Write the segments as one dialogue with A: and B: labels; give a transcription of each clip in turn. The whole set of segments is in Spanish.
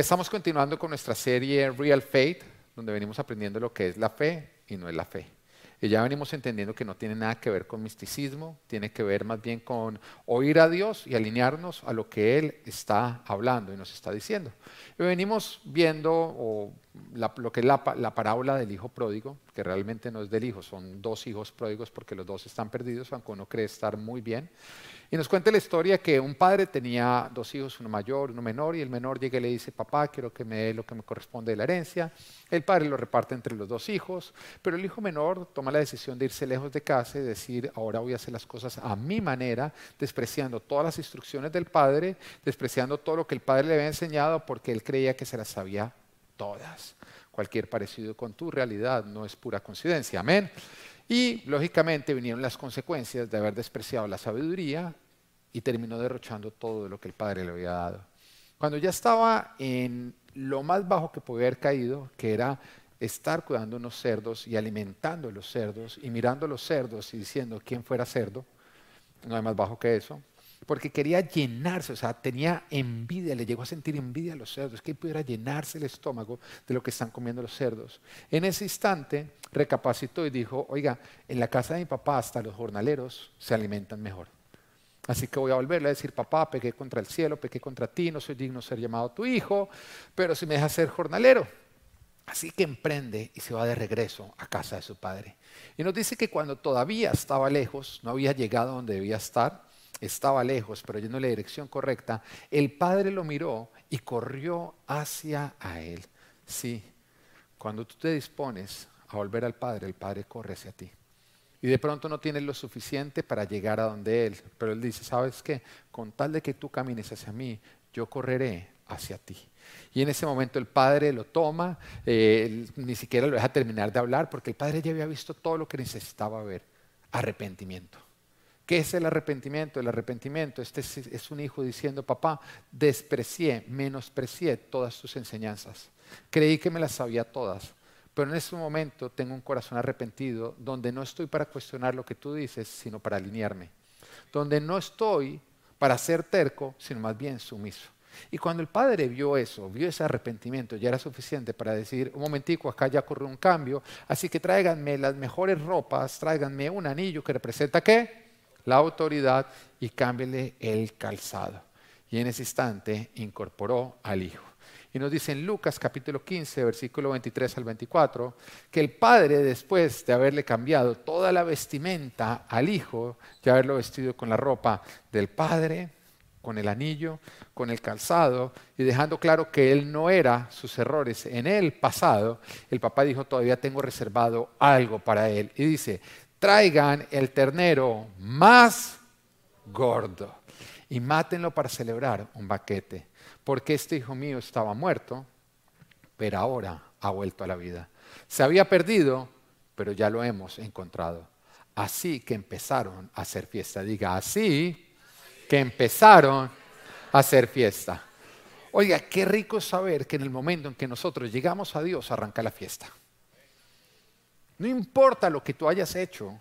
A: Estamos continuando con nuestra serie Real Faith, donde venimos aprendiendo lo que es la fe y no es la fe. Y ya venimos entendiendo que no tiene nada que ver con misticismo, tiene que ver más bien con oír a Dios y alinearnos a lo que Él está hablando y nos está diciendo. Y venimos viendo lo que es la, la, parábola del hijo pródigo, que realmente no es del hijo, son dos hijos pródigos porque los dos están perdidos, aunque uno cree estar muy bien. Y nos cuenta la historia que un padre tenía dos hijos, uno mayor, uno menor, y el menor llega y le dice, papá, quiero que me dé lo que me corresponde de la herencia. El padre lo reparte entre los dos hijos, pero el hijo menor toma la decisión de irse lejos de casa y decir, ahora voy a hacer las cosas a mi manera, despreciando todas las instrucciones del padre, despreciando todo lo que el padre le había enseñado porque él creía que se las sabía todas. Cualquier parecido con tu realidad no es pura coincidencia. Amén. Y lógicamente vinieron las consecuencias de haber despreciado la sabiduría y terminó derrochando todo lo que el padre le había dado. Cuando ya estaba en lo más bajo que podía haber caído, que era estar cuidando unos cerdos y alimentando los cerdos y mirando los cerdos y diciendo quién fuera cerdo, no hay más bajo que eso, porque quería llenarse, o sea, tenía envidia, le llegó a sentir envidia a los cerdos, que pudiera llenarse el estómago de lo que están comiendo los cerdos. En ese instante recapacitó y dijo, oiga, en la casa de mi papá hasta los jornaleros se alimentan mejor. Así que voy a volverle a decir, papá, pequé contra el cielo, pequé contra ti, no soy digno de ser llamado tu hijo, pero si me deja ser jornalero. Así que emprende y se va de regreso a casa de su padre. Y nos dice que cuando todavía estaba lejos, no había llegado donde debía estar, estaba lejos, pero yendo en la dirección correcta, el padre lo miró y corrió hacia a él. Sí, cuando tú te dispones a volver al padre, el padre corre hacia ti y de pronto no tienes lo suficiente para llegar a donde Él. Pero Él dice, ¿sabes qué? Con tal de que tú camines hacia mí, yo correré hacia ti. Y en ese momento el padre lo toma, eh, ni siquiera lo deja terminar de hablar, porque el padre ya había visto todo lo que necesitaba ver. Arrepentimiento. ¿Qué es el arrepentimiento? El arrepentimiento este es, un hijo diciendo, papá, desprecié, menosprecié todas tus enseñanzas. Creí que me las sabía todas pero en este momento tengo un corazón arrepentido donde no estoy para cuestionar lo que tú dices, sino para alinearme. Donde no estoy para ser terco, sino más bien sumiso. Y cuando el padre vio eso, vio ese arrepentimiento, ya era suficiente para decir, un momentico, acá ya ocurrió un cambio, así que tráiganme las mejores ropas, tráiganme un anillo que representa qué? La autoridad y cámbienle el calzado. Y en ese instante incorporó al hijo. Y nos dice en Lucas capítulo 15, versículo 23 al 24, que el padre, después de haberle cambiado toda la vestimenta al hijo, de haberlo vestido con la ropa del padre, con el anillo, con el calzado, y dejando claro que él no era sus errores en el pasado, el papá dijo, todavía tengo reservado algo para él. Y dice, traigan el ternero más gordo y mátenlo para celebrar un baquete porque este hijo mío estaba muerto, pero ahora ha vuelto a la vida. Se había perdido, pero ya lo hemos encontrado. Así que empezaron a hacer fiesta. Diga, así que empezaron a hacer fiesta. Oiga, qué rico saber que en el momento en que nosotros llegamos a Dios arranca la fiesta. No importa lo que tú hayas hecho,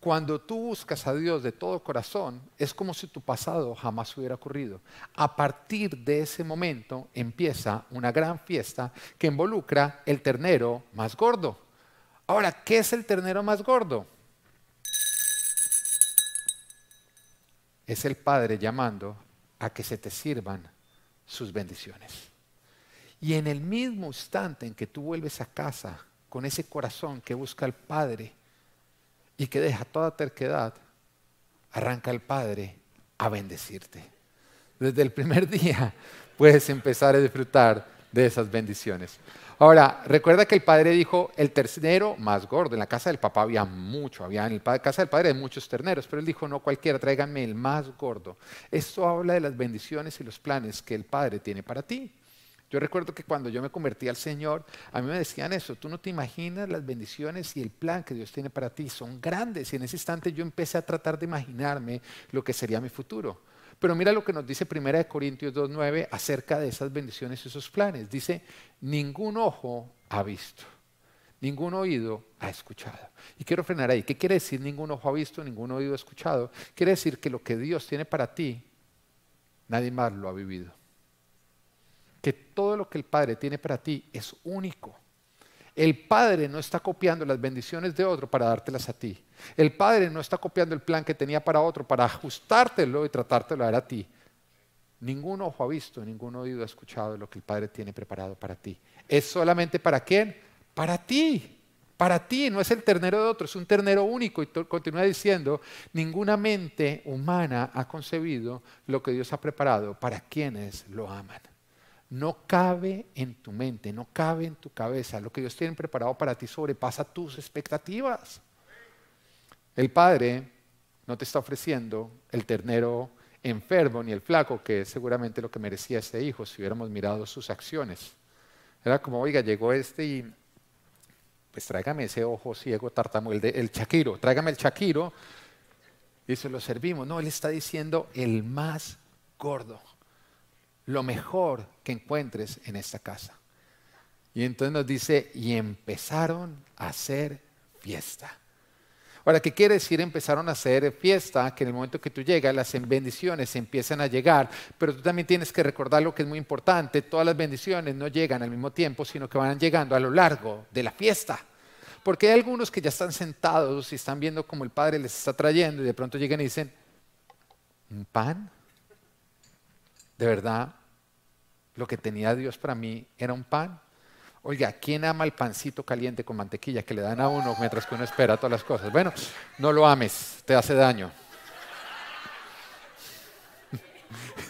A: cuando tú buscas a Dios de todo corazón, es como si tu pasado jamás hubiera ocurrido. A partir de ese momento empieza una gran fiesta que involucra el ternero más gordo. Ahora, ¿qué es el ternero más gordo? Es el Padre llamando a que se te sirvan sus bendiciones. Y en el mismo instante en que tú vuelves a casa con ese corazón que busca al Padre, y que deja toda terquedad, arranca el Padre a bendecirte. Desde el primer día puedes empezar a disfrutar de esas bendiciones. Ahora, recuerda que el padre dijo el ternero más gordo. En la casa del papá había mucho, había en la casa del padre muchos terneros, pero él dijo no cualquiera, tráiganme el más gordo. Esto habla de las bendiciones y los planes que el padre tiene para ti. Yo recuerdo que cuando yo me convertí al Señor, a mí me decían eso, tú no te imaginas las bendiciones y el plan que Dios tiene para ti, son grandes. Y en ese instante yo empecé a tratar de imaginarme lo que sería mi futuro. Pero mira lo que nos dice 1 Corintios 2.9 acerca de esas bendiciones y esos planes. Dice, ningún ojo ha visto, ningún oído ha escuchado. Y quiero frenar ahí. ¿Qué quiere decir ningún ojo ha visto, ningún oído ha escuchado? Quiere decir que lo que Dios tiene para ti, nadie más lo ha vivido. Que todo lo que el Padre tiene para ti es único. El Padre no está copiando las bendiciones de otro para dártelas a ti. El Padre no está copiando el plan que tenía para otro para ajustártelo y tratártelo a dar a ti. Ningún ojo ha visto, ningún oído ha escuchado lo que el Padre tiene preparado para ti. ¿Es solamente para quién? Para ti. Para ti, no es el ternero de otro, es un ternero único. Y continúa diciendo, ninguna mente humana ha concebido lo que Dios ha preparado para quienes lo aman. No cabe en tu mente, no cabe en tu cabeza. Lo que Dios tiene preparado para ti sobrepasa tus expectativas. El Padre no te está ofreciendo el ternero enfermo ni el flaco, que es seguramente lo que merecía este hijo si hubiéramos mirado sus acciones. Era como, oiga, llegó este y pues tráigame ese ojo ciego tartamudo, el, el chaquiro, tráigame el chaquiro y se lo servimos. No, él está diciendo el más gordo lo mejor que encuentres en esta casa. Y entonces nos dice, y empezaron a hacer fiesta. Ahora, ¿qué quiere decir empezaron a hacer fiesta? Que en el momento que tú llegas, las bendiciones empiezan a llegar, pero tú también tienes que recordar lo que es muy importante, todas las bendiciones no llegan al mismo tiempo, sino que van llegando a lo largo de la fiesta. Porque hay algunos que ya están sentados y están viendo cómo el Padre les está trayendo y de pronto llegan y dicen, ¿un pan? ¿De verdad lo que tenía Dios para mí era un pan. Oiga, ¿quién ama el pancito caliente con mantequilla que le dan a uno mientras que uno espera todas las cosas? Bueno, no lo ames, te hace daño.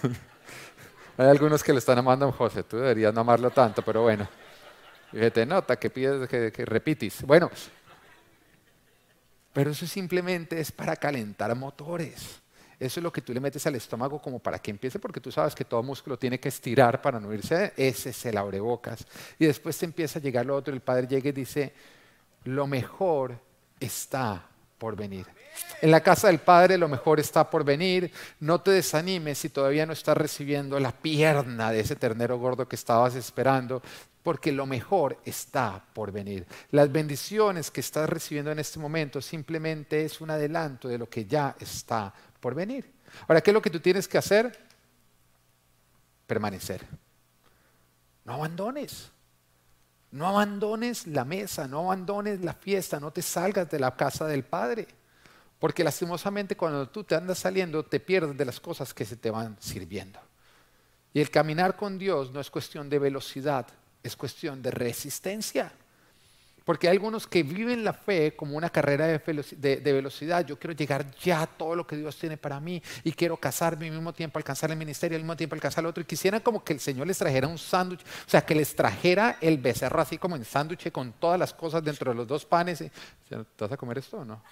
A: Hay algunos que le están amando a José, tú deberías no amarlo tanto, pero bueno. Fíjate, nota que pides que, que repites. Bueno, pero eso simplemente es para calentar motores. Eso es lo que tú le metes al estómago como para que empiece, porque tú sabes que todo músculo tiene que estirar para no irse. Ese es el abrebocas. Y después te empieza a llegar lo otro. El padre llega y dice, lo mejor está por venir. En la casa del Padre lo mejor está por venir. No te desanimes si todavía no estás recibiendo la pierna de ese ternero gordo que estabas esperando, porque lo mejor está por venir. Las bendiciones que estás recibiendo en este momento simplemente es un adelanto de lo que ya está por venir. Ahora, ¿qué es lo que tú tienes que hacer? Permanecer. No abandones. No abandones la mesa, no abandones la fiesta, no te salgas de la casa del Padre. Porque lastimosamente cuando tú te andas saliendo te pierdes de las cosas que se te van sirviendo. Y el caminar con Dios no es cuestión de velocidad, es cuestión de resistencia. Porque hay algunos que viven la fe como una carrera de, velocidad. Yo quiero llegar ya a todo lo que Dios tiene para mí y quiero casarme al mismo tiempo, alcanzar el ministerio, al mismo tiempo alcanzar el otro. Y quisieran como que el Señor les trajera un sándwich, o sea, que les trajera el becerro así como en sándwich con todas las cosas dentro de los dos panes. ¿Te vas a comer esto o no?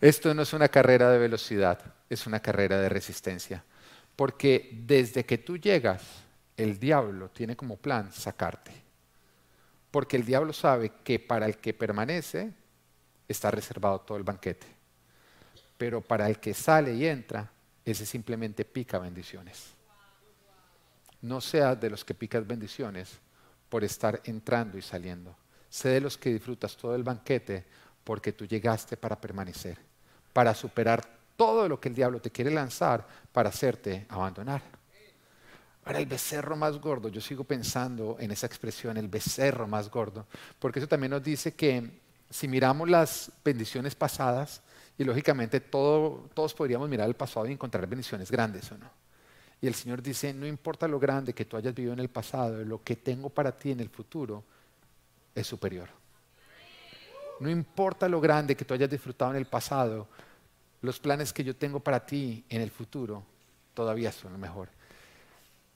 A: Esto no es una carrera de velocidad, es una carrera de resistencia. Porque desde que tú llegas, el diablo tiene como plan sacarte. Porque el diablo sabe que para el que permanece está reservado todo el banquete. Pero para el que sale y entra, ese simplemente pica bendiciones. No seas de los que picas bendiciones por estar entrando y saliendo. Sé de los que disfrutas todo el banquete porque tú llegaste para permanecer, para superar todo lo que el diablo te quiere lanzar para hacerte abandonar. Ahora, el becerro más gordo, yo sigo pensando en esa expresión, el becerro más gordo, porque eso también nos dice que si miramos las bendiciones pasadas, y lógicamente todos podríamos mirar el pasado y encontrar bendiciones grandes o no. Y el Señor dice, no importa lo grande que tú hayas vivido en el pasado, lo que tengo para ti en el futuro es superior. No importa lo grande que tú hayas disfrutado en el pasado, los planes que yo tengo para ti en el futuro todavía son lo mejor.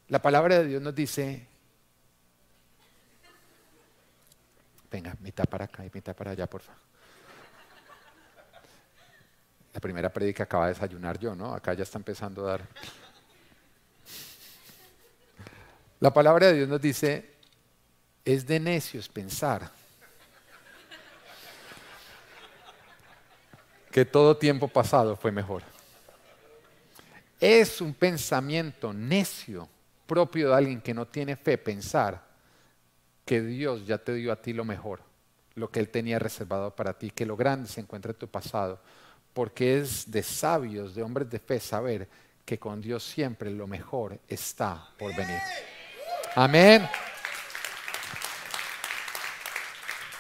A: La palabra de Dios nos dice, venga, mitad para acá y mitad para allá, por favor. La primera predica acaba de desayunar yo, ¿no? Acá ya está empezando a dar. La palabra de Dios nos dice, es de necios pensar que todo tiempo pasado fue mejor. Es un pensamiento necio propio de alguien que no tiene fe pensar que Dios ya te dio a ti lo mejor, lo que Él tenía reservado para ti, que lo grande se encuentra en tu pasado, porque es de sabios, de hombres de fe, saber que con Dios siempre lo mejor está por venir. Amén.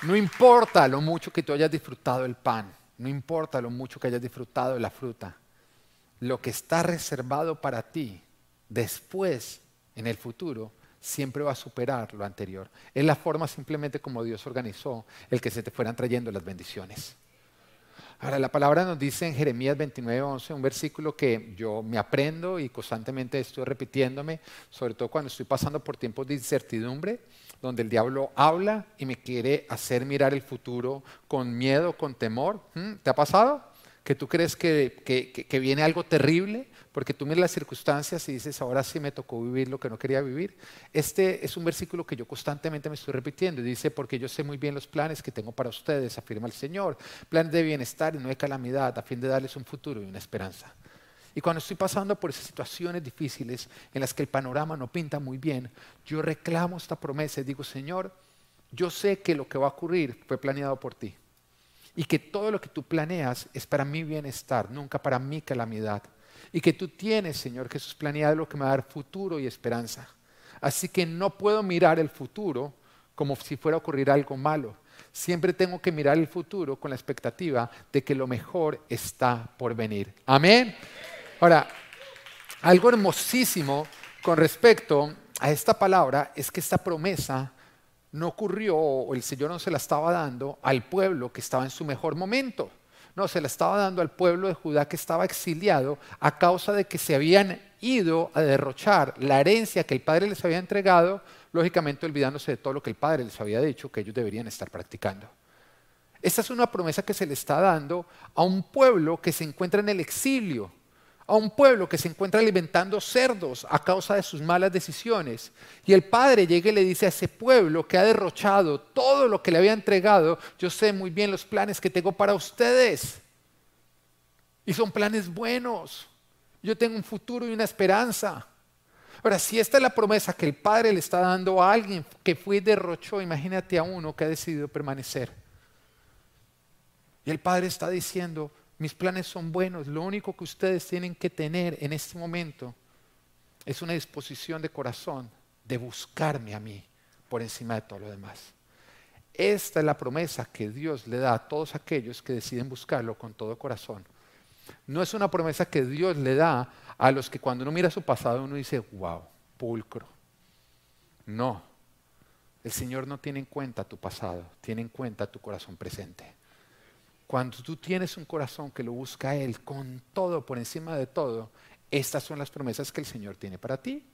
A: No importa lo mucho que tú hayas disfrutado el pan, no importa lo mucho que hayas disfrutado de la fruta, lo que está reservado para ti después, en el futuro, siempre va a superar lo anterior. Es la forma simplemente como Dios organizó el que se te fueran trayendo las bendiciones. Ahora, la palabra nos dice en Jeremías 29, 11, un versículo que yo me aprendo y constantemente estoy repitiéndome, sobre todo cuando estoy pasando por tiempos de incertidumbre, donde el diablo habla y me quiere hacer mirar el futuro con miedo, con temor. ¿Mm? ¿Te ha pasado? Que tú crees que, viene algo terrible porque tú miras las circunstancias y dices, ahora sí me tocó vivir lo que no quería vivir. Este es un versículo que yo constantemente me estoy repitiendo y dice, porque yo sé muy bien los planes que tengo para ustedes, afirma el Señor, planes de bienestar y no de calamidad, a fin de darles un futuro y una esperanza. Y cuando estoy pasando por esas situaciones difíciles en las que el panorama no pinta muy bien, yo reclamo esta promesa y digo, Señor, yo sé que lo que va a ocurrir fue planeado por ti. Y que todo lo que tú planeas es para mi bienestar, nunca para mi calamidad y que tú tienes, Señor Jesús, planeado lo que me va a dar futuro y esperanza. Así que no puedo mirar el futuro como si fuera a ocurrir algo malo. Siempre tengo que mirar el futuro con la expectativa de que lo mejor está por venir. Amén. Ahora, algo hermosísimo con respecto a esta palabra es que esta promesa no ocurrió o el Señor no se la estaba dando al pueblo que estaba en su mejor momento. No, se la estaba dando al pueblo de Judá que estaba exiliado a causa de que se habían ido a derrochar la herencia que el Padre les había entregado, lógicamente olvidándose de todo lo que el Padre les había dicho que ellos deberían estar practicando. Esta es una promesa que se le está dando a un pueblo que se encuentra en el exilio, a un pueblo que se encuentra alimentando cerdos a causa de sus malas decisiones. Y el padre llega y le dice a ese pueblo que ha derrochado todo lo que le había entregado, yo sé muy bien los planes que tengo para ustedes. Y son planes buenos. Yo tengo un futuro y una esperanza. Ahora, si esta es la promesa que el padre le está dando a alguien que fue y derrochó, imagínate a uno que ha decidido permanecer. Y el padre está diciendo, mis planes son buenos. Lo único que ustedes tienen que tener en este momento es una disposición de corazón de buscarme a mí por encima de todo lo demás. Esta es la promesa que Dios le da a todos aquellos que deciden buscarlo con todo corazón. No es una promesa que Dios le da a los que cuando uno mira su pasado uno dice, wow, pulcro. No, el Señor no tiene en cuenta tu pasado, tiene en cuenta tu corazón presente. Cuando tú tienes un corazón que lo busca a Él con todo, por encima de todo, estas son las promesas que el Señor tiene para ti.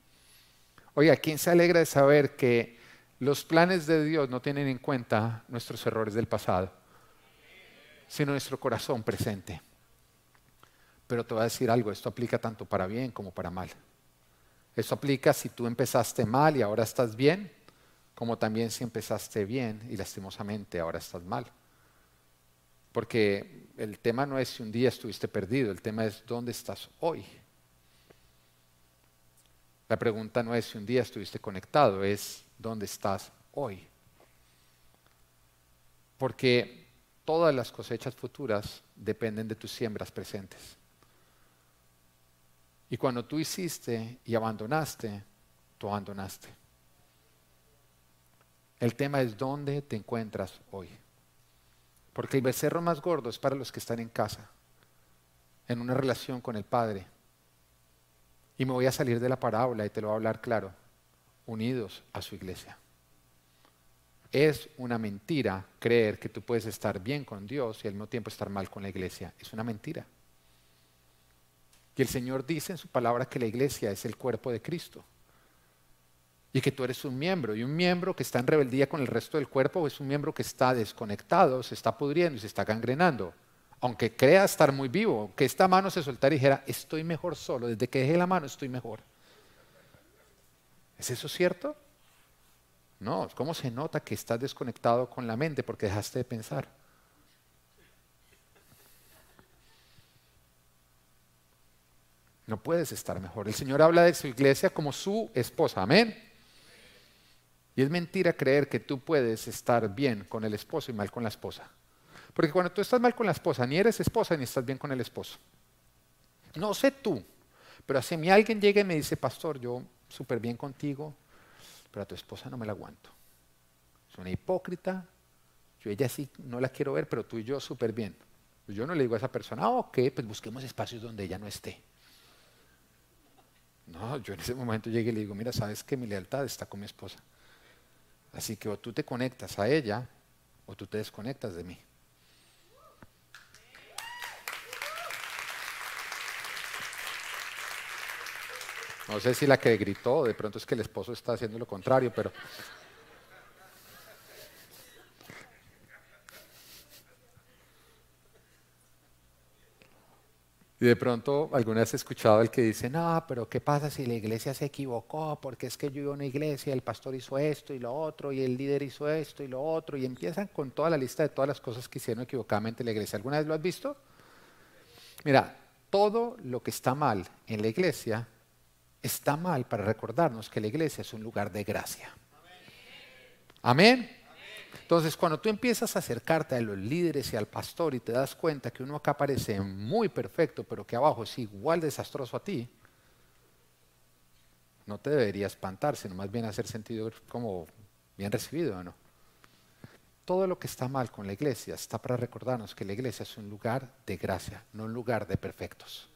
A: Oiga, ¿quién se alegra de saber que los planes de Dios no tienen en cuenta nuestros errores del pasado, sino nuestro corazón presente? Pero te voy a decir algo, esto aplica tanto para bien como para mal. Esto aplica si tú empezaste mal y ahora estás bien, como también si empezaste bien y lastimosamente ahora estás mal. Porque el tema no es si un día estuviste perdido, el tema es dónde estás hoy. La pregunta no es si un día estuviste conectado, es dónde estás hoy. Porque todas las cosechas futuras dependen de tus siembras presentes. Y cuando tú hiciste y abandonaste, tú abandonaste. El tema es dónde te encuentras hoy. Porque el becerro más gordo es para los que están en casa, en una relación con el Padre. Y me voy a salir de la parábola y te lo voy a hablar claro, unidos a su iglesia. Es una mentira creer que tú puedes estar bien con Dios y al mismo tiempo estar mal con la iglesia. Es una mentira. Y el Señor dice en su palabra que la iglesia es el cuerpo de Cristo y que tú eres un miembro. Y un miembro que está en rebeldía con el resto del cuerpo es un miembro que está desconectado, se está pudriendo y se está gangrenando. Aunque crea estar muy vivo, que esta mano se soltara y dijera, estoy mejor solo, desde que dejé la mano estoy mejor. ¿Es eso cierto? No, ¿cómo se nota que estás desconectado con la mente porque dejaste de pensar? No puedes estar mejor. El Señor habla de su iglesia como su esposa. Amén. Y es mentira creer que tú puedes estar bien con el esposo y mal con la esposa. Porque cuando tú estás mal con la esposa, ni eres esposa ni estás bien con el esposo. No sé tú, pero si a mí alguien llega y me dice, pastor, yo súper bien contigo, pero a tu esposa no me la aguanto. Es una hipócrita, yo ella sí no la quiero ver, pero tú y yo súper bien. Pues yo no le digo a esa persona, ah, ok, pues busquemos espacios donde ella no esté. No, yo en ese momento llegué y le digo, mira, sabes que mi lealtad está con mi esposa. Así que o tú te conectas a ella o tú te desconectas de mí. No sé si la que gritó, de pronto es que el esposo está haciendo lo contrario, pero Y de pronto alguna vez he escuchado el que dice, no, pero ¿qué pasa si la iglesia se equivocó? Porque es que yo iba a una iglesia, el pastor hizo esto y lo otro, y el líder hizo esto y lo otro, y empiezan con toda la lista de todas las cosas que hicieron equivocadamente en la iglesia. ¿Alguna vez lo has visto? Mira, todo lo que está mal en la iglesia está mal para recordarnos que la iglesia es un lugar de gracia. Amén. Entonces, cuando tú empiezas a acercarte a los líderes y al pastor y te das cuenta que uno acá parece muy perfecto, pero que abajo es igual desastroso a ti, no te debería espantar, sino más bien hacer sentido como bien recibido, ¿no? Todo lo que está mal con la iglesia está para recordarnos que la iglesia es un lugar de gracia, no un lugar de perfectos.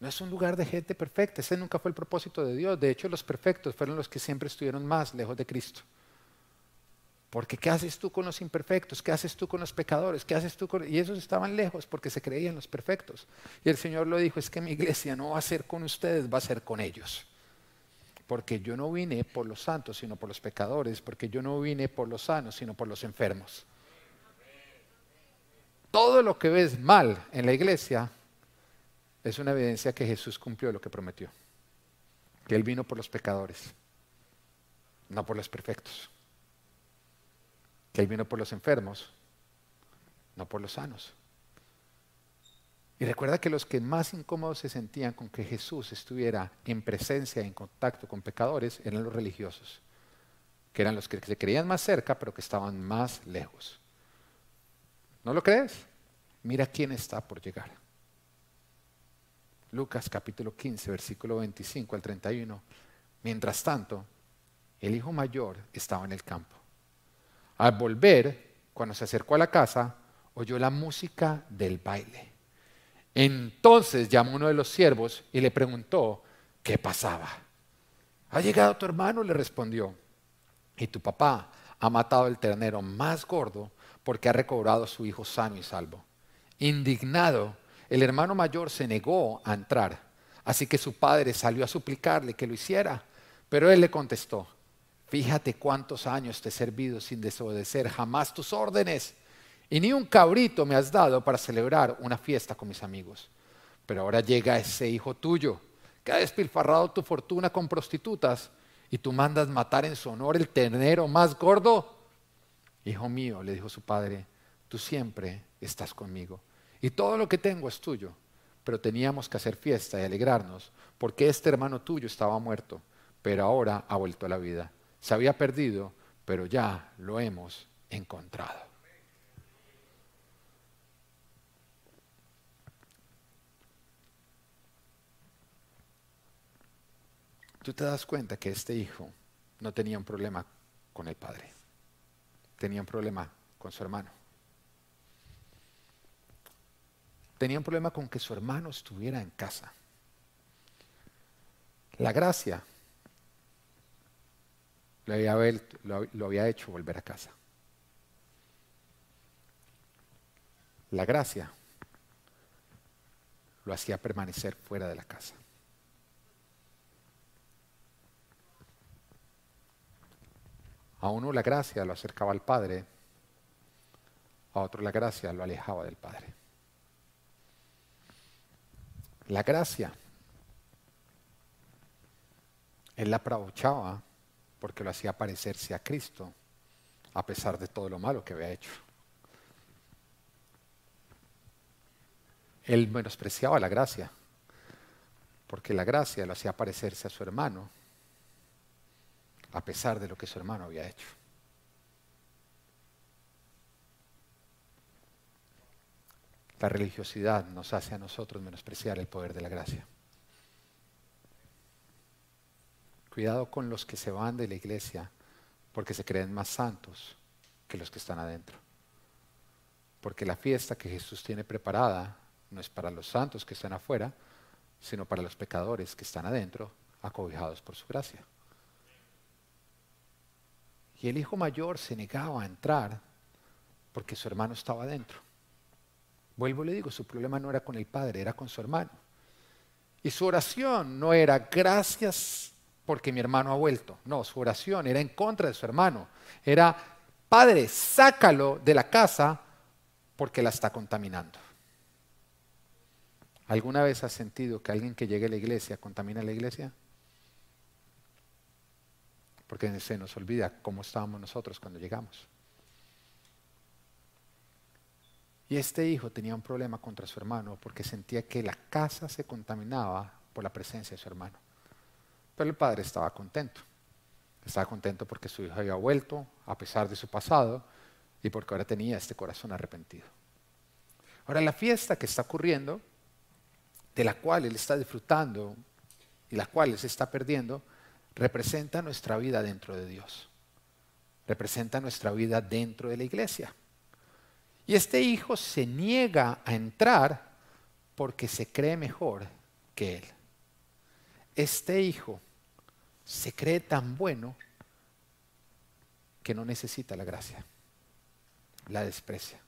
A: No es un lugar de gente perfecta, ese nunca fue el propósito de Dios. De hecho, los perfectos fueron los que siempre estuvieron más lejos de Cristo. Porque ¿qué haces tú con los imperfectos? ¿Qué haces tú con los pecadores? ¿Qué haces tú con... Y esos estaban lejos porque se creían los perfectos. Y el Señor lo dijo, es que mi iglesia no va a ser con ustedes, va a ser con ellos. Porque yo no vine por los santos, sino por los pecadores. Porque yo no vine por los sanos, sino por los enfermos. Todo lo que ves mal en la iglesia es una evidencia que Jesús cumplió lo que prometió. Que Él vino por los pecadores, no por los perfectos que Él vino por los enfermos, no por los sanos. Y recuerda que los que más incómodos se sentían con que Jesús estuviera en presencia, en contacto con pecadores, eran los religiosos, que eran los que se creían más cerca, pero que estaban más lejos. ¿No lo crees? Mira quién está por llegar. Lucas capítulo 15, versículo 25 al 31. Mientras tanto, el hijo mayor estaba en el campo. Al volver, cuando se acercó a la casa, oyó la música del baile. Entonces llamó uno de los siervos y le preguntó qué pasaba. ¿Ha llegado tu hermano? le respondió. Y tu papá ha matado el ternero más gordo porque ha recobrado a su hijo sano y salvo. Indignado, el hermano mayor se negó a entrar, así que su padre salió a suplicarle que lo hiciera, pero él le contestó, Fíjate cuántos años te he servido sin desobedecer jamás tus órdenes. Y ni un cabrito me has dado para celebrar una fiesta con mis amigos. Pero ahora llega ese hijo tuyo que ha despilfarrado tu fortuna con prostitutas y tú mandas matar en su honor el ternero más gordo. Hijo mío, le dijo su padre, tú siempre estás conmigo y todo lo que tengo es tuyo. Pero teníamos que hacer fiesta y alegrarnos porque este hermano tuyo estaba muerto, pero ahora ha vuelto a la vida se había perdido, pero ya lo hemos encontrado. Tú te das cuenta que este hijo no tenía un problema con el padre, tenía un problema con su hermano. Tenía un problema con que su hermano estuviera en casa. La gracia lo había, hecho volver a casa. La gracia lo hacía permanecer fuera de la casa. A uno la gracia lo acercaba al Padre, a otro la gracia lo alejaba del Padre. La gracia, él la aprovechaba porque lo hacía parecerse a Cristo, a pesar de todo lo malo que había hecho. Él menospreciaba la gracia, porque la gracia lo hacía parecerse a su hermano, a pesar de lo que su hermano había hecho. La religiosidad nos hace a nosotros menospreciar el poder de la gracia. Cuidado con los que se van de la iglesia porque se creen más santos que los que están adentro. Porque la fiesta que Jesús tiene preparada no es para los santos que están afuera, sino para los pecadores que están adentro, acobijados por su gracia. Y el hijo mayor se negaba a entrar porque su hermano estaba adentro. Vuelvo y le digo, su problema no era con el padre, era con su hermano. Y su oración no era gracias porque mi hermano ha vuelto. No, su oración era en contra de su hermano. Era, Padre, sácalo de la casa porque la está contaminando. ¿Alguna vez has sentido que alguien que llegue a la iglesia contamina la iglesia? Porque se nos olvida cómo estábamos nosotros cuando llegamos. Y este hijo tenía un problema contra su hermano porque sentía que la casa se contaminaba por la presencia de su hermano. Pero el padre estaba contento. Estaba contento porque su hijo había vuelto a pesar de su pasado y porque ahora tenía este corazón arrepentido. Ahora la fiesta que está ocurriendo, de la cual él está disfrutando y la cual él se está perdiendo, representa nuestra vida dentro de Dios. Representa nuestra vida dentro de la iglesia. Y este hijo se niega a entrar porque se cree mejor que él. Este hijo se cree tan bueno que no necesita la gracia. La desprecia.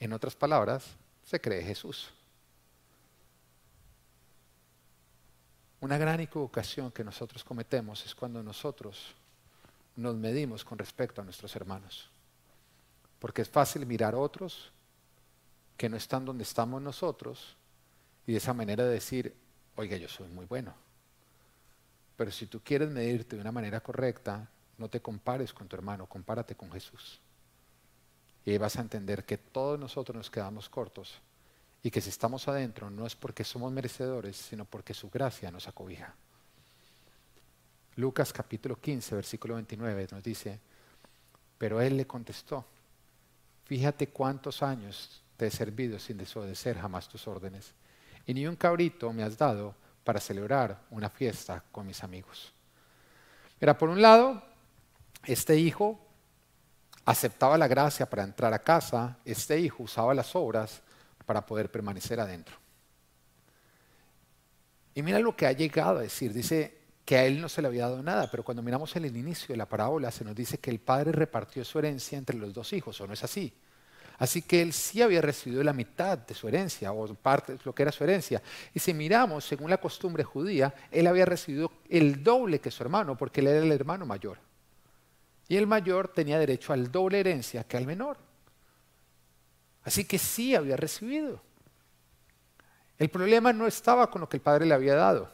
A: En otras palabras, se cree Jesús. Una gran equivocación que nosotros cometemos es cuando nosotros nos medimos con respecto a nuestros hermanos. Porque es fácil mirar a otros que no están donde estamos nosotros y de esa manera decir, oiga, yo soy muy bueno. Pero si tú quieres medirte de una manera correcta, no te compares con tu hermano, compárate con Jesús. Y vas a entender que todos nosotros nos quedamos cortos y que si estamos adentro no es porque somos merecedores, sino porque su gracia nos acobija. Lucas capítulo 15, versículo 29 nos dice, pero él le contestó, fíjate cuántos años te he servido sin desobedecer jamás tus órdenes, y ni un cabrito me has dado para celebrar una fiesta con mis amigos. Mira, por un lado, este hijo aceptaba la gracia para entrar a casa, este hijo usaba las obras para poder permanecer adentro. Y mira lo que ha llegado a decir. Dice que a él no se le había dado nada, pero cuando miramos en el inicio de la parábola se nos dice que el padre repartió su herencia entre los dos hijos, ¿o no es así? Así que él sí había recibido la mitad de su herencia, o parte de lo que era su herencia. Y si miramos, según la costumbre judía, él había recibido el doble que su hermano, porque él era el hermano mayor. Y el mayor tenía derecho al doble herencia que al menor. Así que sí había recibido. El problema no estaba con lo que el padre le había dado.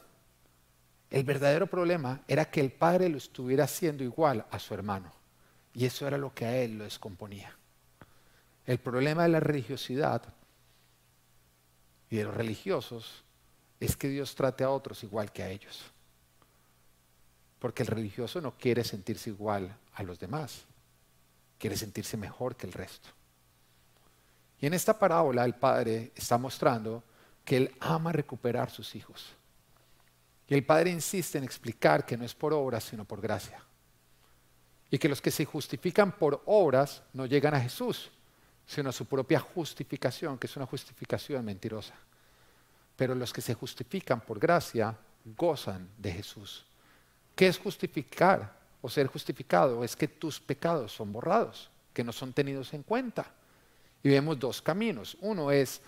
A: El verdadero problema era que el padre lo estuviera haciendo igual a su hermano. Y eso era lo que a él lo descomponía. El problema de la religiosidad y de los religiosos es que Dios trate a otros igual que a ellos. Porque el religioso no quiere sentirse igual a los demás, quiere sentirse mejor que el resto. Y en esta parábola el Padre está mostrando que Él ama recuperar sus hijos. Y el Padre insiste en explicar que no es por obras, sino por gracia. Y que los que se justifican por obras no llegan a Jesús, sino su propia justificación, que es una justificación mentirosa. Pero los que se justifican por gracia gozan de Jesús. ¿Qué es justificar o ser justificado? Es que tus pecados son borrados, que no son tenidos en cuenta. Y vemos dos caminos. Uno es,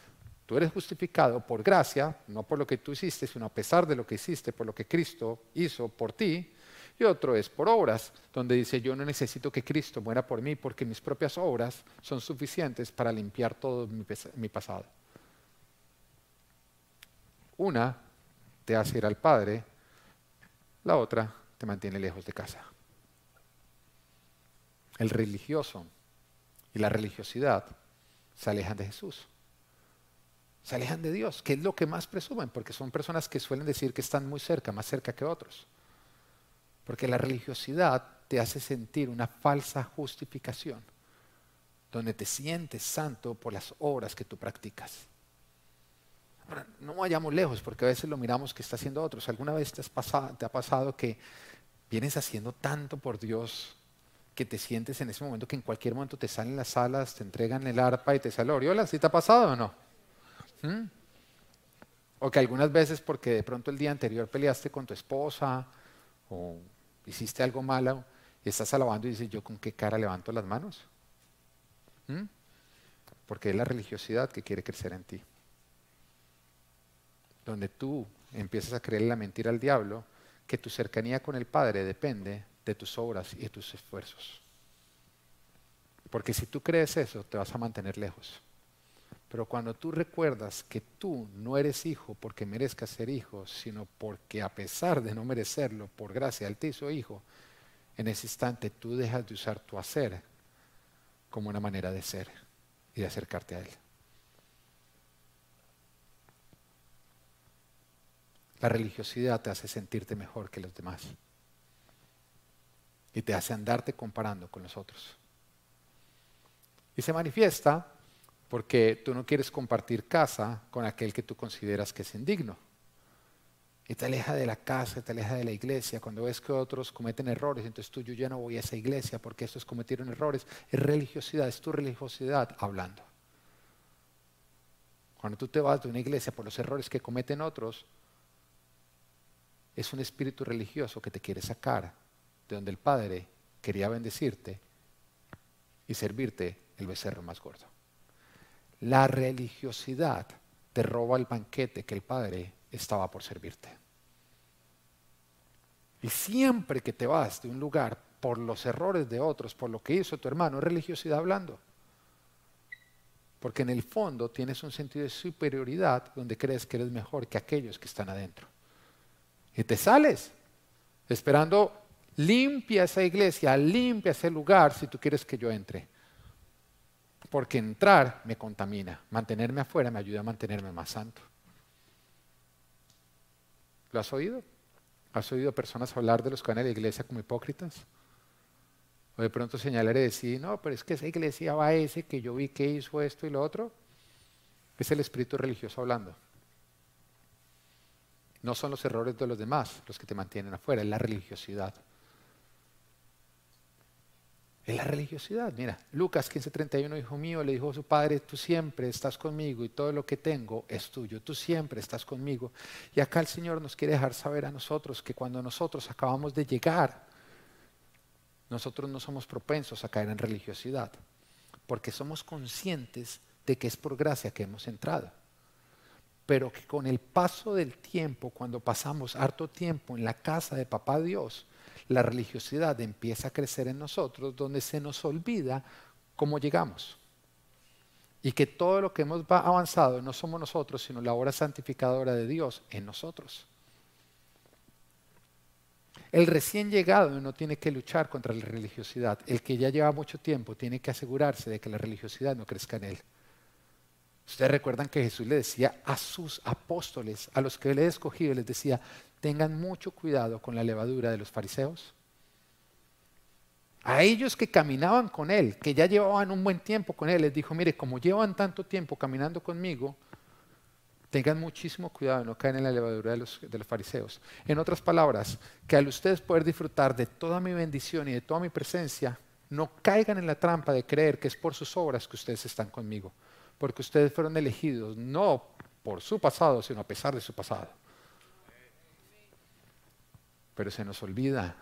A: tú eres justificado por gracia, no por lo que tú hiciste, sino a pesar de lo que hiciste, por lo que Cristo hizo por ti. Y otro es por obras, donde dice, yo no necesito que Cristo muera por mí porque mis propias obras son suficientes para limpiar todo mi, pasado. Una te hace ir al Padre, la otra te mantiene lejos de casa. El religioso y la religiosidad se alejan de Jesús. Se alejan de Dios, que es lo que más presumen, porque son personas que suelen decir que están muy cerca, más cerca que otros. Porque la religiosidad te hace sentir una falsa justificación. donde te sientes santo por las obras que tú practicas. no vayamos lejos, porque a veces lo miramos que está haciendo otros. ¿Alguna vez te, te ha pasado que vienes haciendo tanto por Dios que te sientes en ese momento que en cualquier momento te salen las alas, te entregan el arpa y te sale Oriola? ¿Sí te ha pasado o no? ¿Mm? O que algunas veces porque de pronto el día anterior peleaste con tu esposa o hiciste algo malo estás alabando y dices, ¿yo con qué cara levanto las manos? ¿Mm? Porque es la religiosidad que quiere crecer en ti. Donde tú empiezas a creer la mentira al diablo, que tu cercanía con el Padre depende de tus obras y de tus esfuerzos. Porque si tú crees eso, te vas a mantener lejos. Pero cuando tú recuerdas que tú no eres hijo porque merezcas ser hijo, sino porque a pesar de no merecerlo, por gracia, Él te hizo hijo, en ese instante tú dejas de usar tu hacer como una manera de ser y de acercarte a Él. La religiosidad te hace sentirte mejor que los demás y te hace andarte comparando con los otros. Y se manifiesta porque tú no quieres compartir casa con aquel que tú consideras que es indigno. Y te aleja de la casa, te aleja de la iglesia. Cuando ves que otros cometen errores, entonces tú yo ya no voy a esa iglesia porque estos cometieron errores. Es religiosidad, es tu religiosidad hablando. Cuando tú te vas de una iglesia por los errores que cometen otros, es un espíritu religioso que te quiere sacar de donde el Padre quería bendecirte y servirte el becerro más gordo. La religiosidad te roba el banquete que el Padre estaba por servirte. Y siempre que te vas de un lugar por los errores de otros, por lo que hizo tu hermano, es religiosidad hablando. Porque en el fondo tienes un sentido de superioridad donde crees que eres mejor que aquellos que están adentro. Y te sales esperando limpia esa iglesia, limpia ese lugar si tú quieres que yo entre porque entrar me contamina, mantenerme afuera me ayuda a mantenerme más santo. ¿Lo has oído? ¿Has oído personas hablar de los que van a la iglesia como hipócritas? O de pronto señalar y decir, no, pero es que esa iglesia va a ese que yo vi que hizo esto y lo otro. Es el espíritu religioso hablando. No son los errores de los demás los que te mantienen afuera, es la religiosidad. Es la religiosidad. Mira, Lucas 15:31, hijo mío, le dijo a su padre, tú siempre estás conmigo y todo lo que tengo es tuyo, tú siempre estás conmigo. Y acá el Señor nos quiere dejar saber a nosotros que cuando nosotros acabamos de llegar, nosotros no somos propensos a caer en religiosidad, porque somos conscientes de que es por gracia que hemos entrado. Pero que con el paso del tiempo, cuando pasamos harto tiempo en la casa de Papá Dios, la religiosidad empieza a crecer en nosotros, donde se nos olvida cómo llegamos. Y que todo lo que hemos avanzado no somos nosotros, sino la obra santificadora de Dios en nosotros. El recién llegado no tiene que luchar contra la religiosidad. El que ya lleva mucho tiempo tiene que asegurarse de que la religiosidad no crezca en él. Ustedes recuerdan que Jesús le decía a sus apóstoles, a los que él escogido, les decía, tengan mucho cuidado con la levadura de los fariseos. A ellos que caminaban con él, que ya llevaban un buen tiempo con él, les dijo, mire, como llevan tanto tiempo caminando conmigo, tengan muchísimo cuidado, no caen en la levadura de los, de los fariseos. En otras palabras, que al ustedes poder disfrutar de toda mi bendición y de toda mi presencia, no caigan en la trampa de creer que es por sus obras que ustedes están conmigo, porque ustedes fueron elegidos no por su pasado, sino a pesar de su pasado. Pero se nos olvida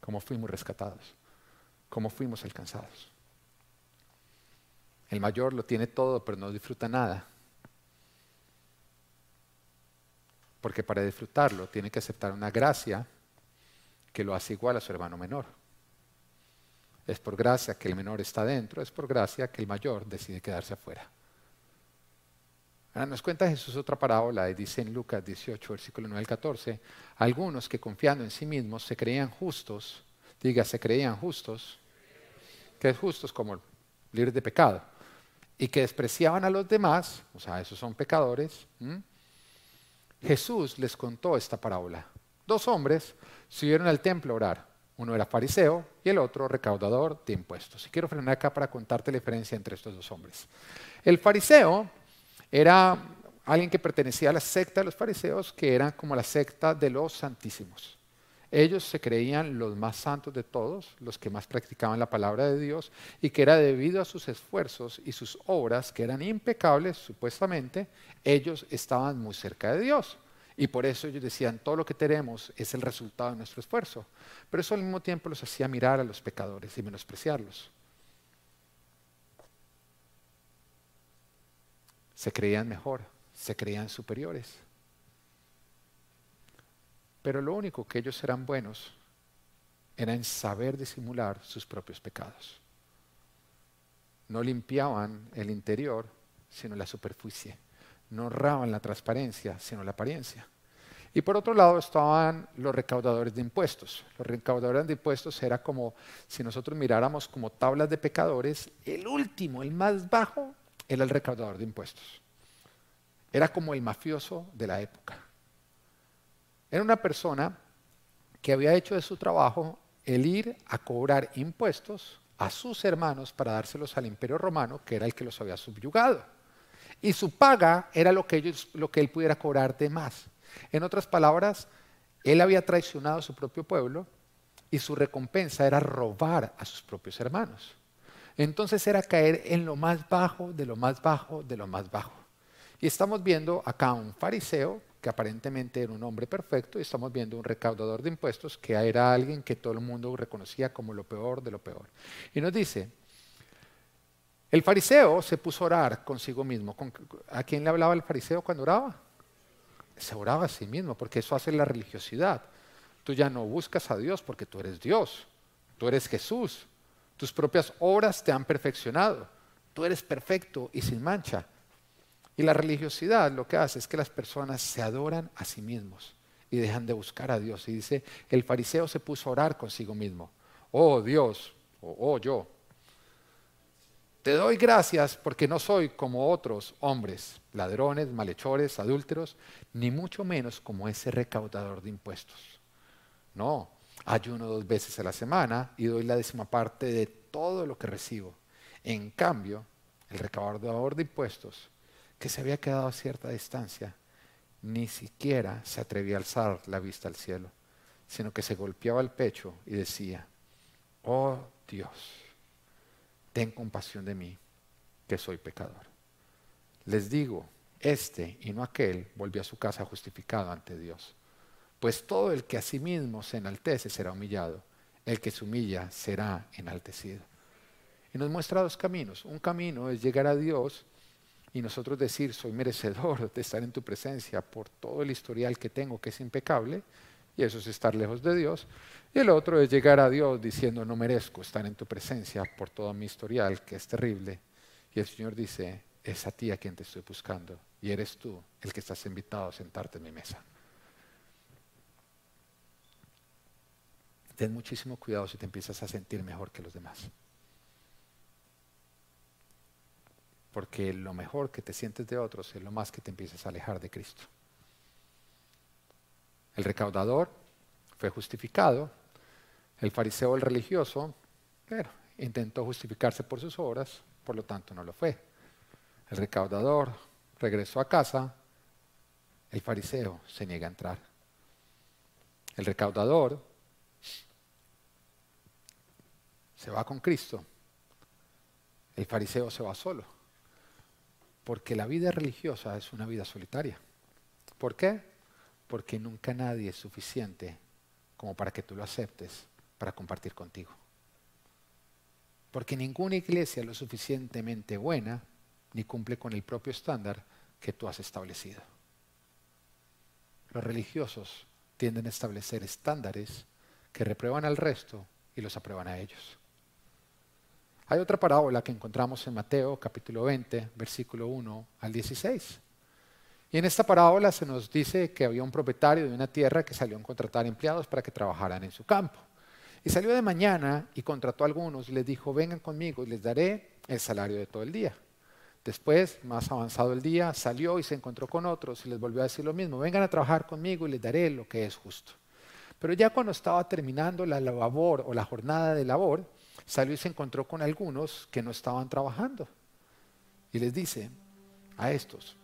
A: cómo fuimos rescatados, cómo fuimos alcanzados. El mayor lo tiene todo, pero no disfruta nada. Porque para disfrutarlo tiene que aceptar una gracia que lo hace igual a su hermano menor. Es por gracia que el menor está dentro, es por gracia que el mayor decide quedarse afuera. Ahora nos cuenta Jesús otra parábola y dice en Lucas 18, versículo 9 al 14, algunos que confiando en sí mismos se creían justos, diga, se creían justos, que es justos como libres de pecado, y que despreciaban a los demás, o sea, esos son pecadores, Jesús les contó esta parábola. Dos hombres subieron al templo a orar. Uno era fariseo y el otro recaudador de impuestos. Y quiero frenar acá para contarte la diferencia entre estos dos hombres. El fariseo era alguien que pertenecía a la secta de los fariseos, que era como la secta de los santísimos. Ellos se creían los más santos de todos, los que más practicaban la palabra de Dios, y que era debido a sus esfuerzos y sus obras, que eran impecables supuestamente, ellos estaban muy cerca de Dios. Y por eso ellos decían, todo lo que tenemos es el resultado de nuestro esfuerzo. Pero eso al mismo tiempo los hacía mirar a los pecadores y menospreciarlos. Se creían mejor, se creían superiores. Pero lo único que ellos eran buenos era en saber disimular sus propios pecados. No limpiaban el interior, sino la superficie. No honraban la transparencia, sino la apariencia. Y por otro lado estaban los recaudadores de impuestos. Los recaudadores de impuestos era como si nosotros miráramos como tablas de pecadores, el último, el más bajo, era el recaudador de impuestos. Era como el mafioso de la época. Era una persona que había hecho de su trabajo el ir a cobrar impuestos a sus hermanos para dárselos al imperio romano, que era el que los había subyugado. Y su paga era lo que, él pudiera cobrar de más. En otras palabras, él había traicionado a su propio pueblo y su recompensa era robar a sus propios hermanos. Entonces era caer en lo más bajo, de lo más bajo, de lo más bajo. Y estamos viendo acá un fariseo que aparentemente era un hombre perfecto, y estamos viendo un recaudador de impuestos que era alguien que todo el mundo reconocía como lo peor de lo peor. Y nos dice, el fariseo se puso a orar consigo mismo. ¿A quién le hablaba el fariseo cuando oraba? Se oraba a sí mismo, porque eso hace la religiosidad. Tú ya no buscas a Dios porque tú eres Dios, tú eres Jesús, tus propias obras te han perfeccionado, tú eres perfecto y sin mancha. Y la religiosidad lo que hace es que las personas se adoran a sí mismos y dejan de buscar a Dios. Y dice, el fariseo se puso a orar consigo mismo. Oh Dios, o oh, yo, te doy gracias porque no soy como otros hombres, ladrones, malhechores, adúlteros, ni mucho menos como ese recaudador de impuestos. No, ayuno dos veces a la semana y doy la décima parte de todo lo que recibo. En cambio, el recaudador de impuestos que se había quedado a cierta distancia, ni siquiera se atrevía a alzar la vista al cielo, sino que se golpeaba el pecho y decía, oh Dios, ten compasión de mí, que soy pecador. Les digo, este y no aquel volvió a su casa justificado ante Dios. Pues todo el que a sí mismo se enaltece será humillado, el que se humilla será enaltecido. Y nos muestra dos caminos. Un camino es llegar a Dios y nosotros decir, soy merecedor de estar en tu presencia por todo el historial que tengo, que es impecable, y eso es estar lejos de Dios. Y el otro es llegar a Dios diciendo, no merezco estar en tu presencia por todo mi historial, que es terrible. Y el Señor dice, es a ti a quien te estoy buscando, y eres tú el que estás invitado a sentarte en mi mesa. Ten muchísimo cuidado si te empiezas a sentir mejor que los demás. porque lo mejor que te sientes de otros es lo más que te empiezas a alejar de Cristo. El recaudador fue justificado, el fariseo, el religioso, pero intentó justificarse por sus obras, por lo tanto no lo fue. El recaudador regresó a casa, el fariseo se niega a entrar. El recaudador se va con Cristo, el fariseo se va solo. Porque la vida religiosa es una vida solitaria. ¿Por qué? Porque nunca nadie es suficiente como para que tú lo aceptes para compartir contigo. Porque ninguna iglesia es lo suficientemente buena ni cumple con el propio estándar que tú has establecido. Los religiosos tienden a establecer estándares que reprueban al resto y los aprueban a ellos. Hay otra parábola que encontramos en Mateo capítulo 20, versículo 1 al 16. Y en esta parábola se nos dice que había un propietario de una tierra que salió a contratar empleados para que trabajaran en su campo. Y salió de mañana y contrató a algunos y les dijo, vengan conmigo y les daré el salario de todo el día. Después, más avanzado el día, salió y se encontró con otros y les volvió a decir lo mismo, vengan a trabajar conmigo y les daré lo que es justo. Pero ya cuando estaba terminando la labor o la jornada de labor, salió y se encontró con algunos que no estaban trabajando. Y les dice a estos,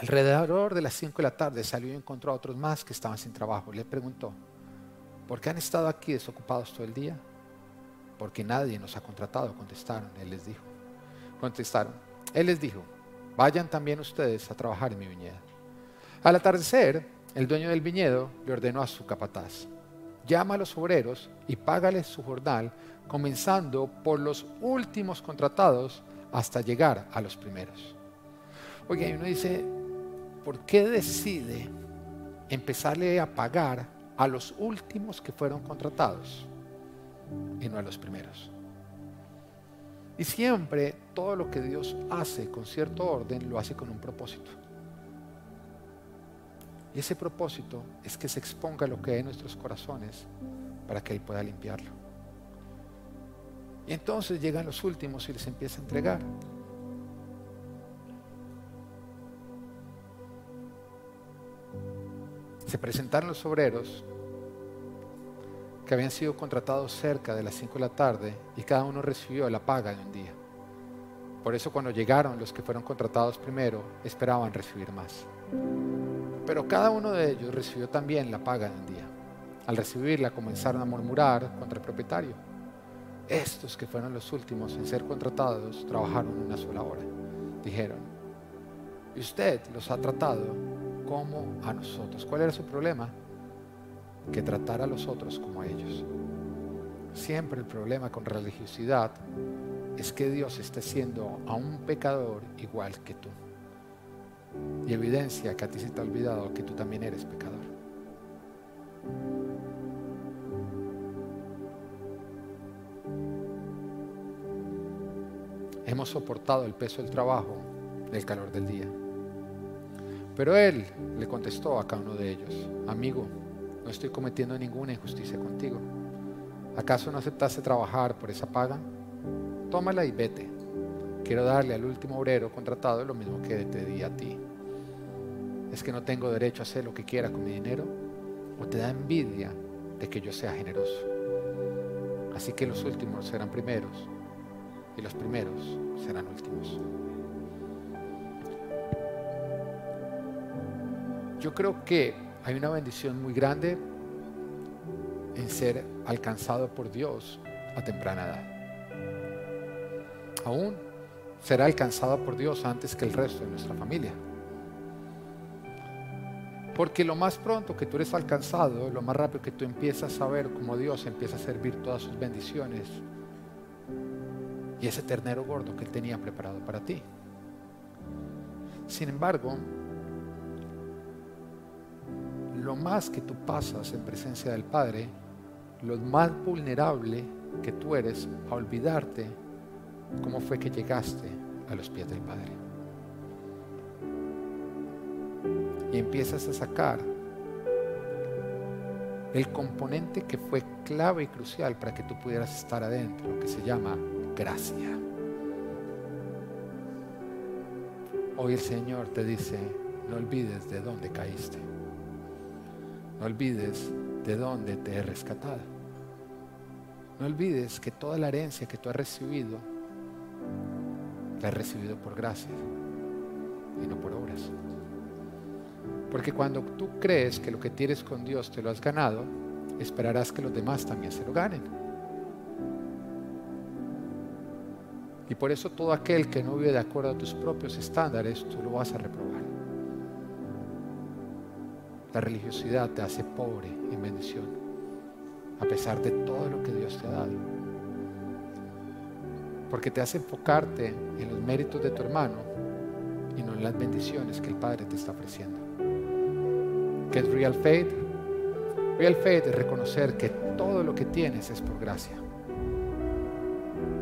A: alrededor de las 5 de la tarde salió y encontró a otros más que estaban sin trabajo. Le preguntó, ¿por qué han estado aquí desocupados todo el día? Porque nadie nos ha contratado, contestaron. Él les dijo, contestaron. Él les dijo, vayan también ustedes a trabajar en mi viñedo. Al atardecer, el dueño del viñedo le ordenó a su capataz, llama a los obreros y págales su jornal, comenzando por los últimos contratados hasta llegar a los primeros. Oye, uno dice, ¿por qué decide empezarle a pagar a los últimos que fueron contratados y no a los primeros? Y siempre todo lo que Dios hace con cierto orden lo hace con un propósito. Y ese propósito es que se exponga lo que hay en nuestros corazones para que Él pueda limpiarlo. Y entonces llegan los últimos y les empieza a entregar. Se presentaron los obreros que habían sido contratados cerca de las 5 de la tarde y cada uno recibió la paga de un día. Por eso cuando llegaron los que fueron contratados primero, esperaban recibir más. Pero cada uno de ellos recibió también la paga de un día. Al recibirla comenzaron a murmurar contra el propietario. Estos que fueron los últimos en ser contratados trabajaron una sola hora. Dijeron, usted los ha tratado como a nosotros. ¿Cuál era su problema? que tratar a los otros como a ellos. Siempre el problema con religiosidad es que Dios esté siendo a un pecador igual que tú. Y evidencia que a ti se te ha olvidado que tú también eres pecador. Hemos soportado el peso del trabajo, del calor del día. Pero él le contestó a cada uno de ellos, amigo, no estoy cometiendo ninguna injusticia contigo. ¿Acaso no aceptaste trabajar por esa paga? Tómala y vete. Quiero darle al último obrero contratado lo mismo que te di a ti. ¿Es que no tengo derecho a hacer lo que quiera con mi dinero? ¿O te da envidia de que yo sea generoso? Así que los últimos serán primeros y los primeros serán últimos. Yo creo que hay una bendición muy grande en ser alcanzado por Dios a temprana edad. Aún será alcanzado por Dios antes que el resto de nuestra familia. Porque lo más pronto que tú eres alcanzado, lo más rápido que tú empiezas a ver cómo Dios empieza a servir todas sus bendiciones y ese ternero gordo que Él tenía preparado para ti. Sin embargo, lo más que tú pasas en presencia del Padre, lo más vulnerable que tú eres a olvidarte cómo fue que llegaste a los pies del Padre. Y empiezas a sacar el componente que fue clave y crucial para que tú pudieras estar adentro, que se llama gracia. Hoy el Señor te dice, no olvides de dónde caíste. No olvides de dónde te he rescatado. No olvides que toda la herencia que tú has recibido, la has recibido por gracia y no por obras. Porque cuando tú crees que lo que tienes con Dios te lo has ganado, esperarás que los demás también se lo ganen. Y por eso todo aquel que no vive de acuerdo a tus propios estándares, tú lo vas a reprobar. La religiosidad te hace pobre en bendición, a pesar de todo lo que Dios te ha dado. Porque te hace enfocarte en los méritos de tu hermano y no en las bendiciones que el Padre te está ofreciendo. ¿Qué es real faith? Real faith es reconocer que todo lo que tienes es por gracia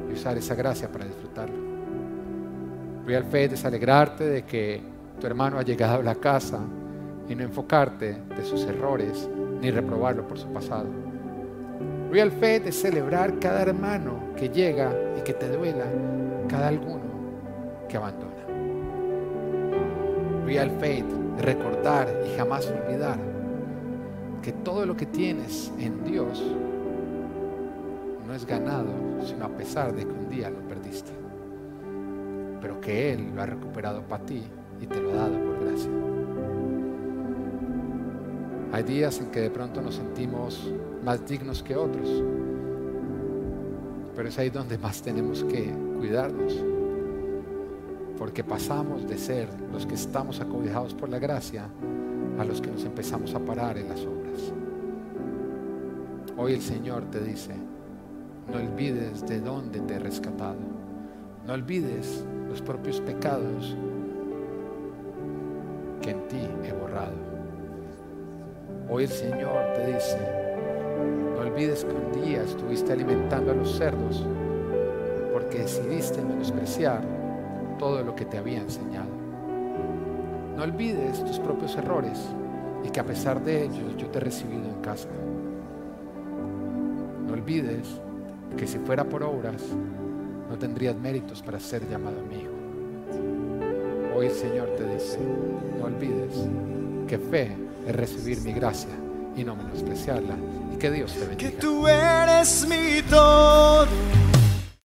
A: y usar esa gracia para disfrutarlo. Real faith es alegrarte de que tu hermano ha llegado a la casa y no enfocarte de sus errores ni reprobarlo por su pasado. Real Faith es celebrar cada hermano que llega y que te duela, cada alguno que abandona. Real Faith es recordar y jamás olvidar que todo lo que tienes en Dios no es ganado, sino a pesar de que un día lo perdiste. Pero que Él lo ha recuperado para ti y te lo ha dado por gracia. Hay días en que de pronto nos sentimos más dignos que otros, pero es ahí donde más tenemos que cuidarnos, porque pasamos de ser los que estamos acobijados por la gracia a los que nos empezamos a parar en las obras. Hoy el Señor te dice, no olvides de dónde te he rescatado, no olvides los propios pecados que en ti he borrado. Hoy el Señor te dice, no olvides que un día estuviste alimentando a los cerdos porque decidiste menospreciar todo lo que te había enseñado. No olvides tus propios errores y que a pesar de ellos yo te he recibido en casa. No olvides que si fuera por obras no tendrías méritos para ser llamado amigo. Hoy el Señor te dice, no olvides que fe es recibir mi gracia y no menospreciarla. Y que Dios te bendiga.
B: Que tú eres mi todo.